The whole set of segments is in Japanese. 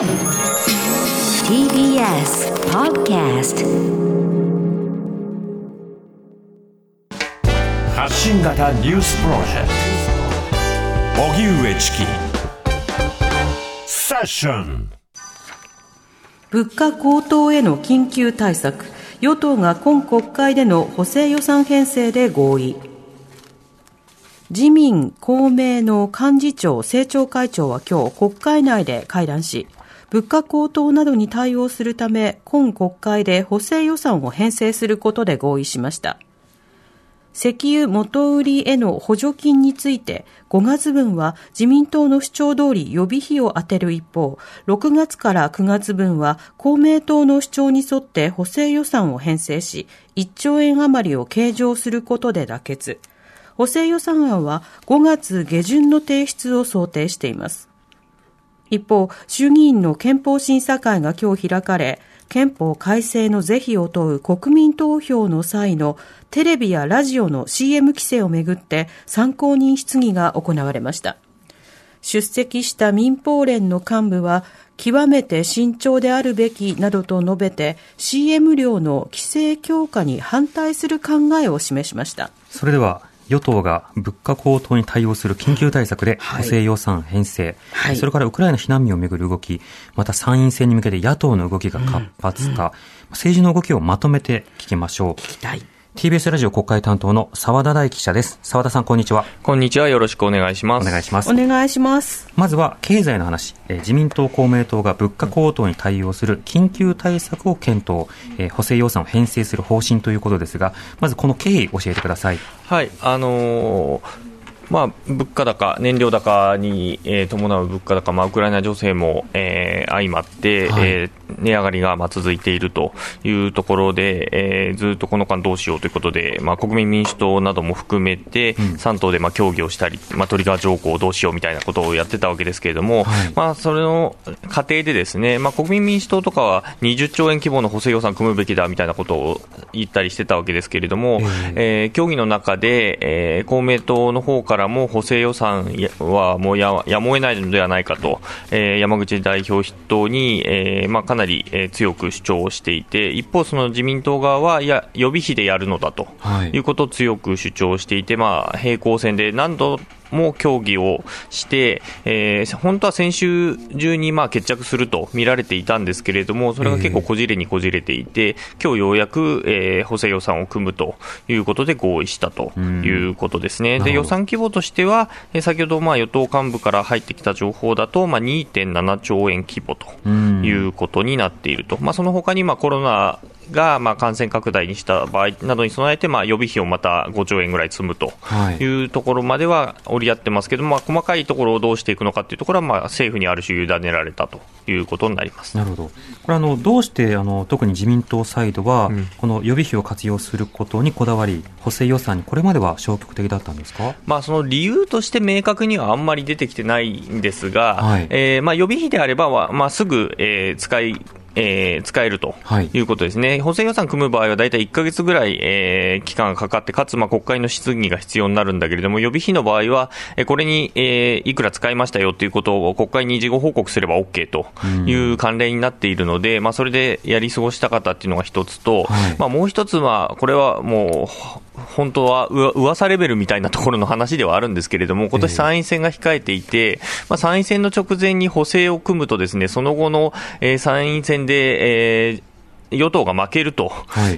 TBS Podcast 発信型ニュースプロジェクト。荻上チキ。セッション。物価高騰への緊急対策。与党が今国会での補正予算編成で合意。自民、公明の幹事長、政調会長は今日国会内で会談し、物価高騰などに対応するため、今国会で補正予算を編成することで合意しました。石油元売りへの補助金について、5月分は自民党の主張通り予備費を充てる一方、6月から9月分は公明党の主張に沿って補正予算を編成し、1兆円余りを計上することで妥結。補正予算案は5月下旬の提出を想定しています。一方、衆議院の憲法審査会が今日開かれ、憲法改正の是非を問う国民投票の際のテレビやラジオの CM 規制をめぐって参考人質疑が行われました。出席した民放連の幹部は、極めて慎重であるべきなどと述べて CM 料の規制強化に反対する考えを示しましたそれでは与党が物価高騰に対応する緊急対策で補正予算編成、はい、それからウクライナ避難民をめぐる動き、また参院選に向けて野党の動きが活発化、うん。うん、政治の動きをまとめて聞きましょう。TBS ラジオ国会担当の澤田大記者です。澤田さん、こんにちは。こんにちは。よろしくお願いします。お願いします。お願いします。まずは、経済の話。えー、自民党、公明党が物価高騰に対応する緊急対策を検討、えー、補正予算を編成する方針ということですが、まずこの経緯、教えてください。はい。あのーまあ、物価高、燃料高に、えー、伴う物価高、まあ、ウクライナ情勢も、えー、相まって、はい、えー、値上がりが、まあ、続いているというところで、えー、ずっとこの間どうしようということで、まあ、国民民主党なども含めて、うん、3党で、まあ、協議をしたり、まあ、トリガー条項をどうしようみたいなことをやってたわけですけれども、はい、まあ、それの過程でですね、まあ、国民民主党とかは20兆円規模の補正予算組むべきだみたいなことを言ったりしてたわけですけれども、えー、えー、協議の中で、えー、公明党の方からも補正予算はもうややむを得ないのではないかと、えー、山口代表筆頭に、えーまあ、かなり、えー、強く主張していて、一方、その自民党側は、いや、予備費でやるのだと、い、うことを強く主張していて、まあ、平行線で何度も協議をして、えー、本当は先週中にまあ決着すると見られていたんですけれども、それが結構こじれにこじれていて、今日ようやく、えー、補正予算を組むということで合意したということですね。で予算規模としては、えー、先ほどまあ与党幹部から入ってきた情報だと、まあ、2.7兆円規模ということになっていると、まあ、その他にまあコロナがまあ感染拡大にした場合などに備えて、まあ予備費をまた5兆円ぐらい積むとい。うところまでは折り合ってますけど、まあ、細かいところをどうしていくのかというところは、まあ、政府にある種委ねられたということになります。なるほど、これあの、どうしてあの特に自民党サイドは、うん、この予備費を活用することにこだわり、補正予算にこれまでは消極的だったんですか、まあ、その理由として明確にはあんまり出てきてないんですが、はい、えー、まあ、予備費であれば、まあ、すぐ、えー、使いえー、使えるとい。うことですね、はい、補正予算組む場合は大体1か月ぐらい、えー、期間がかかって、かつまあ国会の質疑が必要になるんだけれども、予備費の場合は、えー、これに、えー、いくら使いましたよということを国会に事後報告すれば OK という慣例になっているので、うん、まあ、それでやり過ごした方っていうのが一つと、はい、まあ、もう一つは、これはもう、本当は噂レベルみたいなところの話ではあるんですけれども、今年参院選が控えていて、まあ、参院選の直前に補正を組むと、ですねその後の、えー、参院選で、えー与党が負けると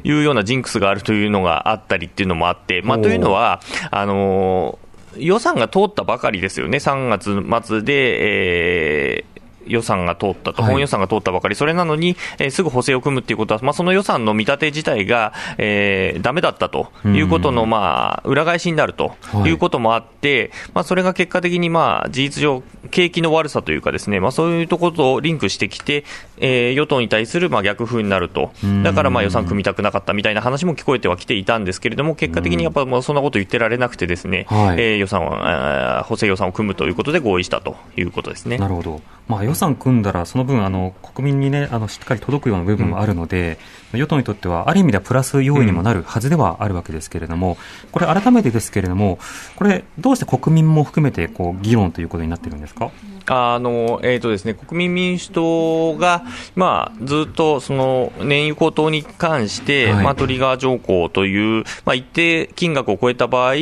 い。うようなジンクスがあるというのがあったりっていうのもあって、まあ、というのは、あのー、予算が通ったばかりですよね、3月末で、えー、予算が通ったと、本予算が通ったばかり、それなのに、えー、すぐ補正を組むっていうことは、まあ、その予算の見立て自体が、えー、ダメだったということの、まあ、裏返しになるということもあって、まあ、それが結果的に、まあ、事実上、景気の悪さというかですね、まあ、そういうところとリンクしてきて、えー、与党に対する、まあ、逆風になると。だから、まあ、予算組みたくなかったみたいな話も聞こえてはきていたんですけれども、結果的にやっぱ、もうそんなこと言ってられなくてですね、はい、えー、予算を、補正予算を組むということで合意したということですね。なるほど。まあ、予算組んだら、その分あの、国民に、ね、あのしっかり届くような部分もあるので、うん、与党にとっては、ある意味ではプラス要因にもなるはずではあるわけですけれども、これ、改めてですけれども、これ、どうして国民も含めてこう議論ということになってるんですか？あのえーとですね、国民民主党が、まあ、ずっとその燃油高騰に関して、はい、まあ、トリガー条項という、まあ、一定金額を超えた場合、え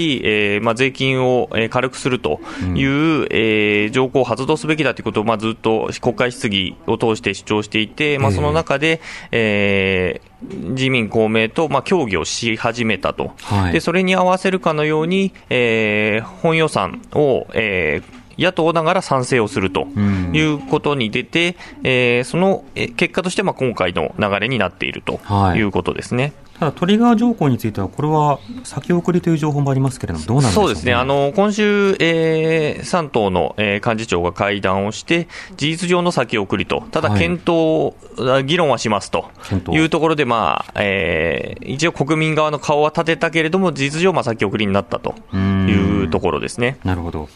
ーまあ、税金を軽くするという、うん、えー、条項を発動すべきだということを、まあ、ずっと国会質疑を通して主張していて、まあ、その中で、えー自民、公明と、まあ、協議をし始めたと、はい、でそれに合わせるかのように、えー、本予算を、えー、野党ながら賛成をするということに出て、えー、その結果としてまあ今回の流れになっているとい。うことですね。はいただトリガー条項については、これは先送りという情報もありますけれども、どうなんでしょう、ね、そうですね、あの今週、えー、3党の、えー、幹事長が会談をして、事実上の先送りと、ただ検討、はい、議論はしますというところで、まあえー、一応、国民側の顔は立てたけれども、事実上、先送りになったというところですね。なるほど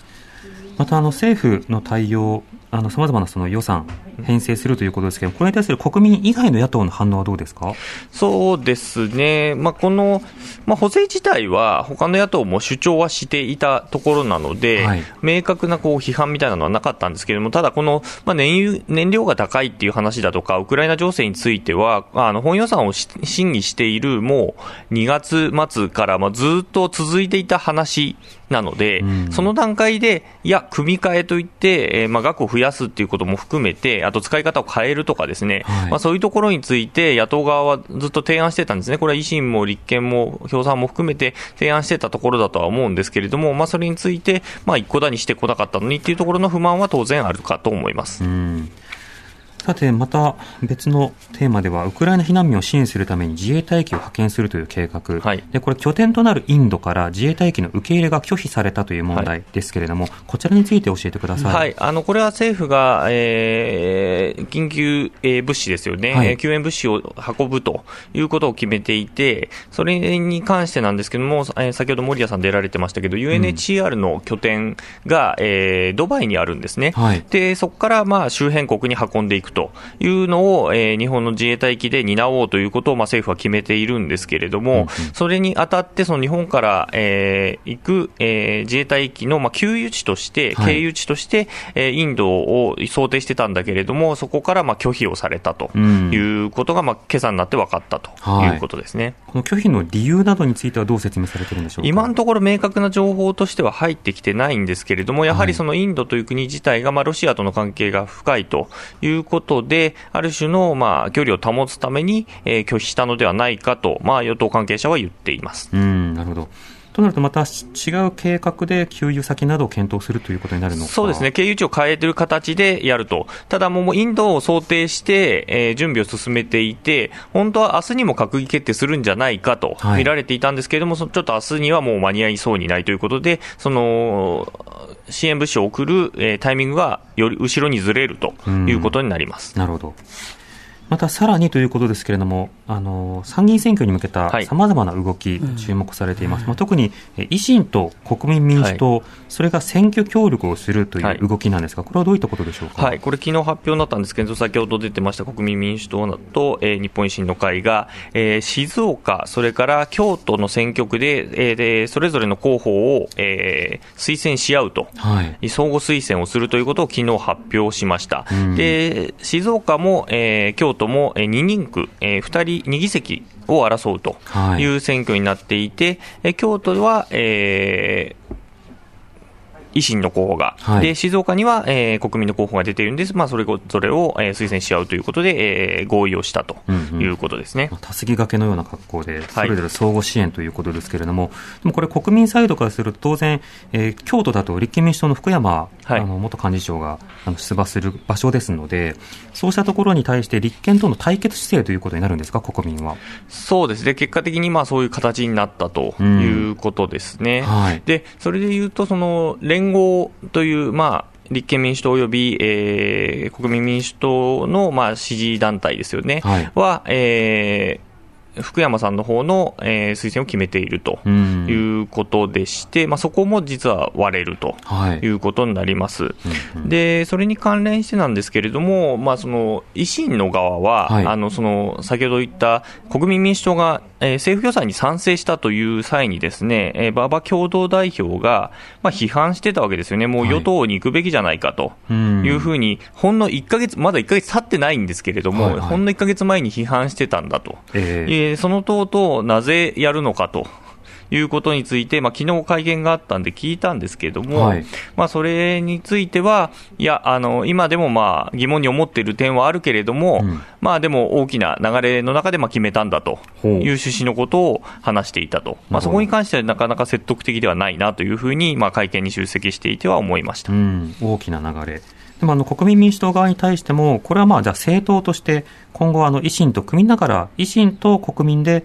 またあの政府の対応、さまざまなその予算、編成するということですけど、これに対する国民以外の野党の反応はどうですか？そうですね、まあ、この、まあ、補正自体は、他の野党も主張はしていたところなので、はい、明確なこう批判みたいなのはなかったんですけれども、ただ、この、まあ、燃油燃料が高いっていう話だとか、ウクライナ情勢については、あの本予算を審議している、もう2月末からまあずっと続いていた話なので、うん、その段階で、いや、組み替えといって、えー、まあ額を増やすっていうことも含めて、あと使い方を変えるとかですね、はい、まあ、そういうところについて、野党側はずっと提案してたんですね、これは維新も立憲も共産も含めて提案してたところだとは思うんですけれども、まあ、それについて、まあ、一個だにしてこなかったのにっていうところの不満は当然あるかと思います。うんさて、また別のテーマでは、ウクライナ避難民を支援するために自衛隊機を派遣するという計画、はい、でこれ、拠点となるインドから自衛隊機の受け入れが拒否されたという問題ですけれども、はい、こちらについて教えてください、はい、あのこれは政府が、えー、緊急、えー、物資ですよね、はい、救援物資を運ぶということを決めていて、それに関してなんですけれども、えー、先ほど森谷さん出られてましたけど、UNHCR の拠点が、えー、ドバイにあるんですね、でそこからまあ周辺国に運んでいくというのを、えー、日本の自衛隊機で担おうということを、まあ、政府は決めているんですけれども、うんうん、それにあたって、その日本から、えー、行く、えー、自衛隊機の、まあ、給油地として、経由地として、えー、インドを想定してたんだけれども、そこからまあ拒否をされたということが、まあ今朝になって分かったとい。うことですね、はい、この拒否の理由などについてはどう説明されてるんでしょうか？今のところ明確な情報としては入ってきてないんですけれども、やはりそのインドという国自体が、まあ、ロシアとの関係が深いということで、ある種の、まあ、距離を保つために、えー、拒否したのではないかと、まあ、与党関係者は言っています。うんなるほどとなると、また違う計画で給油先などを検討するということになるのそうですね、経由地を変えてる形でやると、ただもうインドを想定して、えー、準備を進めていて、本当は明日にも閣議決定するんじゃないかと見られていたんですけれども、はい、ちょっと明日にはもう間に合いそうにないということで、その支援物資を送る、えー、タイミングがより後ろにずれるということになります。なるほどまたさらにということですけれども、あの参議院選挙に向けたさまざまな動き、注目されています、はい、まあ、特に維新と国民民主党、はい、それが選挙協力をするという動きなんですが、これはどういったことでしょうか、はい、これ、昨日発表になったんですけど、先ほど出てました国民民主党と、えー、日本維新の会が、えー、静岡、それから京都の選挙区で、えー、でそれぞれの候補を、えー、推薦し合うと、はい、相互推薦をするということを昨日発表しました。で静岡も、えー、京都も2人区、えー、2人、2議席を争うとい。う選挙になっていて、はい、京都は、えー、維新の候補が、はい、で静岡には、えー、国民の候補が出ているんです、まあ、それぞれを、えー、推薦し合うということで、えー、合意をしたということですね、うんうん、たすきがけのような格好で、それぞれ相互支援ということですけれども、はい、でもこれ、国民サイドからすると、当然、えー、京都だと立憲民主党の福山、はい、あの元幹事長があの出馬する場所ですので、そうしたところに対して、立憲との対決姿勢ということになるんですか、国民は。そうです。ね、結果的にまあそういう形になったということですね。うん。はい、でそれでいうとその連連合という、まあ、立憲民主党及び、えー、国民民主党の、まあ、支持団体ですよね、はい、は、えー福山さんの方の、えー、推薦を決めているということでして、まあ、そこも実は割れるとい。うことになります。はい、で、それに関連してなんですけれども、まあ、その維新の側は、はい、あのその先ほど言った国民民主党が、えー、政府予算に賛成したという際にですね、えー、馬場共同代表が、まあ、批判してたわけですよね、もう与党に行くべきじゃないかというふうに、ほんの1か月、まだ1か月経ってないんですけれども、はいはい、ほんの1か月前に批判してたんだと、えー、その党となぜやるのかと。いうことについて、まあ昨日会見があったんで聞いたんですけれども、はい、まあそれについては、いや、あの今でもまあ疑問に思っている点はあるけれども、うん、まあでも大きな流れの中でまあ決めたんだという趣旨のことを話していたと、まあ、そこに関してはなかなか説得的ではないなというふうに、まあ会見に出席していては思いました、うん、大きな流れ。でもあの国民民主党側に対しても、これはまあじゃあ政党として今後あの維新と組みながら、維新と国民で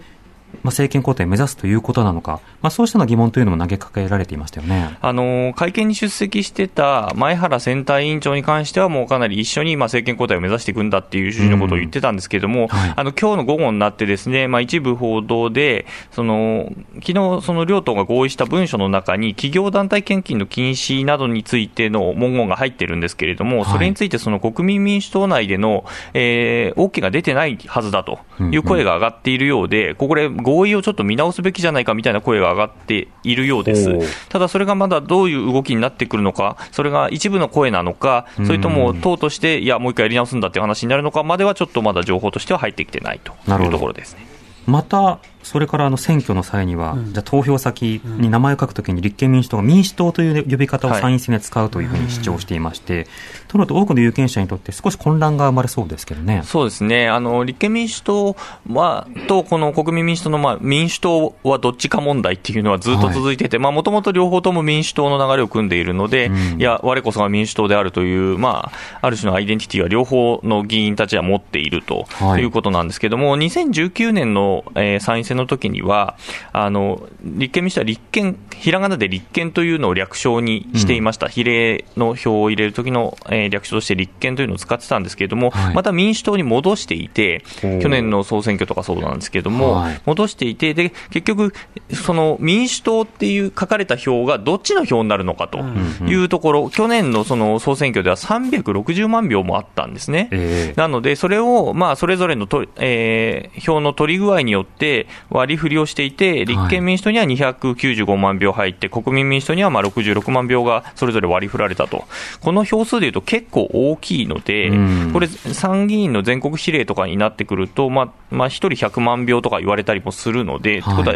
まあ、政権交代を目指すということなのか、まあ、そうしたの疑問というのも投げかけられていましたよね。あの会見に出席してた前原選対委員長に関しては、もうかなり一緒にまあ政権交代を目指していくんだっていう趣旨のことを言ってたんですけれども、はい、あの今日の午後になって、ですね、まあ、一部報道で、その昨日その両党が合意した文書の中に、企業団体献金の禁止などについての文言が入ってるんですけれども、それについてその国民民主党内での、えー、OK が出てないはずだという声が上がっているようで、これ、合意をちょっと見直すべきじゃないかみたいな声が上がっているようです。ただそれがまだどういう動きになってくるのか、それが一部の声なのか、それとも党として、いや、もう一回やり直すんだっていう話になるのかまでは、ちょっとまだ情報としては入ってきてないというところですね。またそれからあの選挙の際には、うん、じゃ投票先に名前を書くときに立憲民主党が民主党という呼び方を参院選で使うというふうに主張していまして、はい、となると多くの有権者にとって少し混乱が生まれそうですけどね。そうですね。あの、立憲民主党は、と、この国民民主党の、まあ、民主党はどっちか問題っていうのはずっと続いてて、はい、まあ、もともと両方とも民主党の流れを組んでいるので、うん、いや、我こそが民主党であるという、まあ、ある種のアイデンティティは両方の議員たちは持っているということなんですけども、はい、2019年の、えー、参院選の時には、あの立憲民主党は立憲、ひらがなで立憲というのを略称にしていました、うん、比例の票を入れる時の、えー、略称として立憲というのを使ってたんですけれども、はい、また民主党に戻していて、去年の総選挙とかそうなんですけれども、はい、戻していて、で結局、その民主党っていう書かれた票がどっちの票になるのかというところ、うん。うん、去年のその総選挙では360万票もあったんですね。えー、なので、それを、まあ、それぞれのと、えー、票の取り具合によって割り振りをしていて、立憲民主党には295万票入って、国民民主党にはまあ66万票がそれぞれ割り振られたと、この票数でいうと結構大きいので、これ、参議院の全国比例とかになってくると、まあまあ、1人100万票とか言われたりもするので、はい、ことは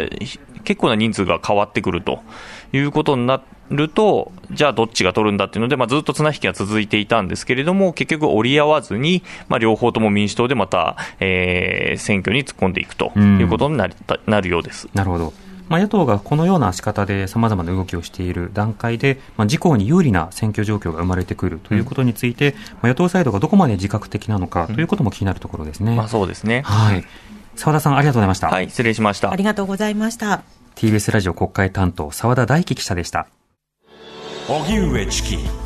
結構な人数が変わってくるということになると、じゃあどっちが取るんだっていうので、まあ、ずっと綱引きが続いていたんですけれども、結局折り合わずに、まあ、両方とも民主党でまた、えー、選挙に突っ込んでいくということになり、なるようです。なるほど。まあ、野党がこのような仕方でさまざまな動きをしている段階で、まあ、自公に有利な選挙状況が生まれてくるということについて、うん、まあ、野党サイドがどこまで自覚的なのかということも気になるところですね。うん、まあ、そうですね。はい。澤田さん、ありがとうございました。はい、失礼しました。ありがとうございました。TBS ラジオ国会担当、澤田大樹記者でした。荻上チキ。